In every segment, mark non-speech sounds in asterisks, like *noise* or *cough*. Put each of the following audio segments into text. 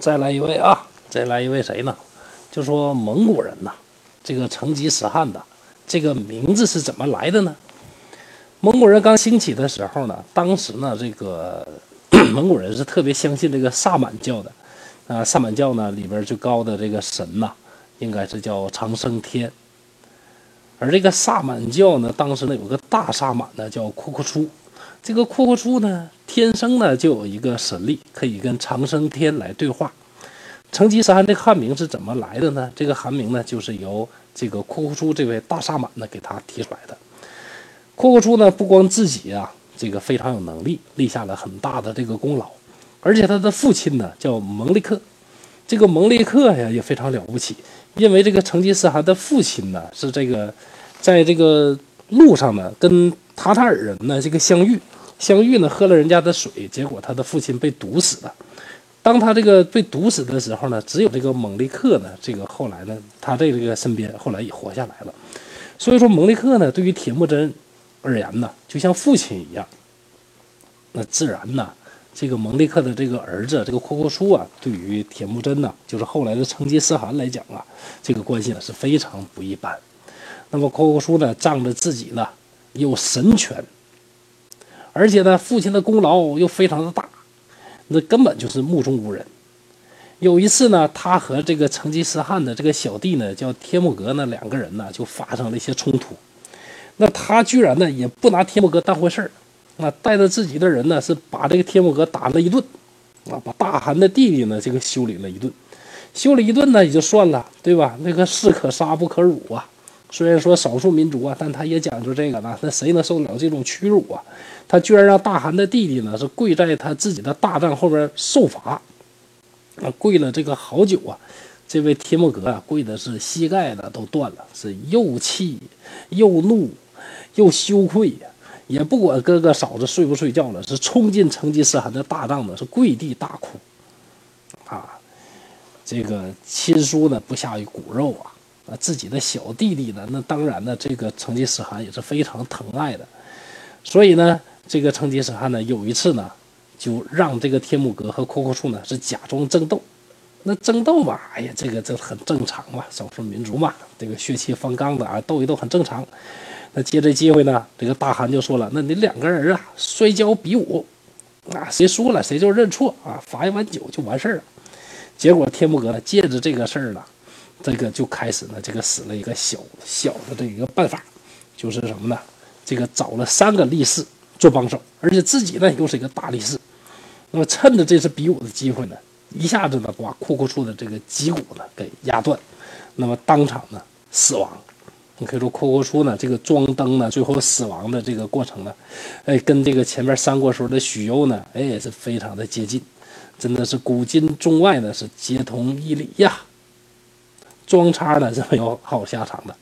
再来一位啊，再来一位谁呢？就说蒙古人呐，这个成吉思汗的这个名字是怎么来的呢？蒙古人刚兴起的时候呢，当时呢，这个 *clears throat* 蒙古人是特别相信这个萨满教的，啊，萨满教呢里边最高的这个神呐，应该是叫长生天。而这个萨满教呢，当时呢有个大萨满呢叫库库出，这个库库初呢天生呢就有一个神力，可以跟长生天来对话。成吉思汗这个汉名是怎么来的呢？这个汉名呢就是由这个库库初这位大萨满呢给他提出来的。库库初呢不光自己啊这个非常有能力，立下了很大的这个功劳，而且他的父亲呢叫蒙利克，这个蒙利克呀也非常了不起。因为这个成吉思汗的父亲呢，是这个，在这个路上呢，跟塔塔尔人呢这个相遇，相遇呢喝了人家的水，结果他的父亲被毒死了。当他这个被毒死的时候呢，只有这个蒙利克呢，这个后来呢，他在这个身边后来也活下来了。所以说，蒙利克呢，对于铁木真而言呢，就像父亲一样，那自然呢。这个蒙利克的这个儿子，这个阔阔叔啊，对于铁木真呢，就是后来的成吉思汗来讲啊，这个关系呢是非常不一般。那么阔阔叔呢，仗着自己呢有神权，而且呢父亲的功劳又非常的大，那根本就是目中无人。有一次呢，他和这个成吉思汗的这个小弟呢，叫帖木格呢，两个人呢就发生了一些冲突。那他居然呢也不拿帖木格当回事儿。那带着自己的人呢，是把这个天木格打了一顿，啊，把大汗的弟弟呢，这个修理了一顿，修理一顿呢也就算了，对吧？那个士可杀不可辱啊。虽然说少数民族啊，但他也讲究这个呢。那谁能受得了这种屈辱啊？他居然让大汗的弟弟呢，是跪在他自己的大帐后边受罚，啊，跪了这个好久啊。这位天木格啊，跪的是膝盖呢都断了，是又气又怒又羞愧呀。也不管哥哥嫂子睡不睡觉了，是冲进成吉思汗的大帐子，是跪地大哭。啊，这个亲叔呢不下于骨肉啊，啊，自己的小弟弟呢，那当然呢，这个成吉思汗也是非常疼爱的。所以呢，这个成吉思汗呢，有一次呢，就让这个天目格和阔阔处呢是假装争斗。那争斗嘛，哎呀，这个这很正常嘛，少数民族嘛，这个血气方刚的啊，斗一斗很正常。那借这机会呢，这个大汗就说了：“那你两个人啊，摔跤比武，啊，谁输了谁就认错啊，罚一碗酒就完事儿了。”结果天目格呢，借着这个事儿呢，这个就开始呢，这个使了一个小小的这一个办法，就是什么呢？这个找了三个力士做帮手，而且自己呢又是一个大力士。那么趁着这次比武的机会呢，一下子呢把库库处的这个脊骨呢给压断，那么当场呢死亡。你可以说，阔阔初呢，这个装灯呢，最后死亡的这个过程呢，哎，跟这个前面三国时候的许攸呢，哎，也是非常的接近，真的是古今中外呢是皆同一理呀。装叉的是没有好下场的。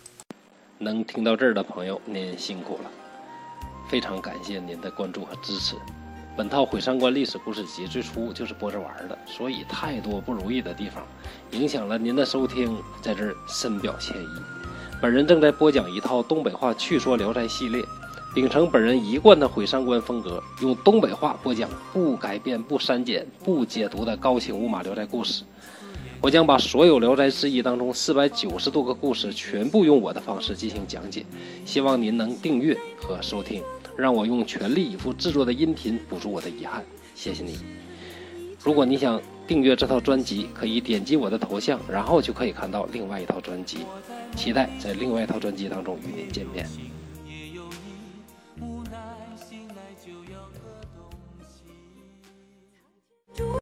能听到这儿的朋友，您辛苦了，非常感谢您的关注和支持。本套《毁三观历史故事集》最初就是播着玩的，所以太多不如意的地方，影响了您的收听，在这儿深表歉意。本人正在播讲一套东北话趣说《聊斋》系列，秉承本人一贯的毁三观风格，用东北话播讲不改变、不删减、不解读的高清无码《聊斋》故事。我将把所有《聊斋志异》当中四百九十多个故事全部用我的方式进行讲解，希望您能订阅和收听，让我用全力以赴制作的音频补足我的遗憾。谢谢你。如果你想订阅这套专辑，可以点击我的头像，然后就可以看到另外一套专辑。期待在另外一套专辑当中与您见面。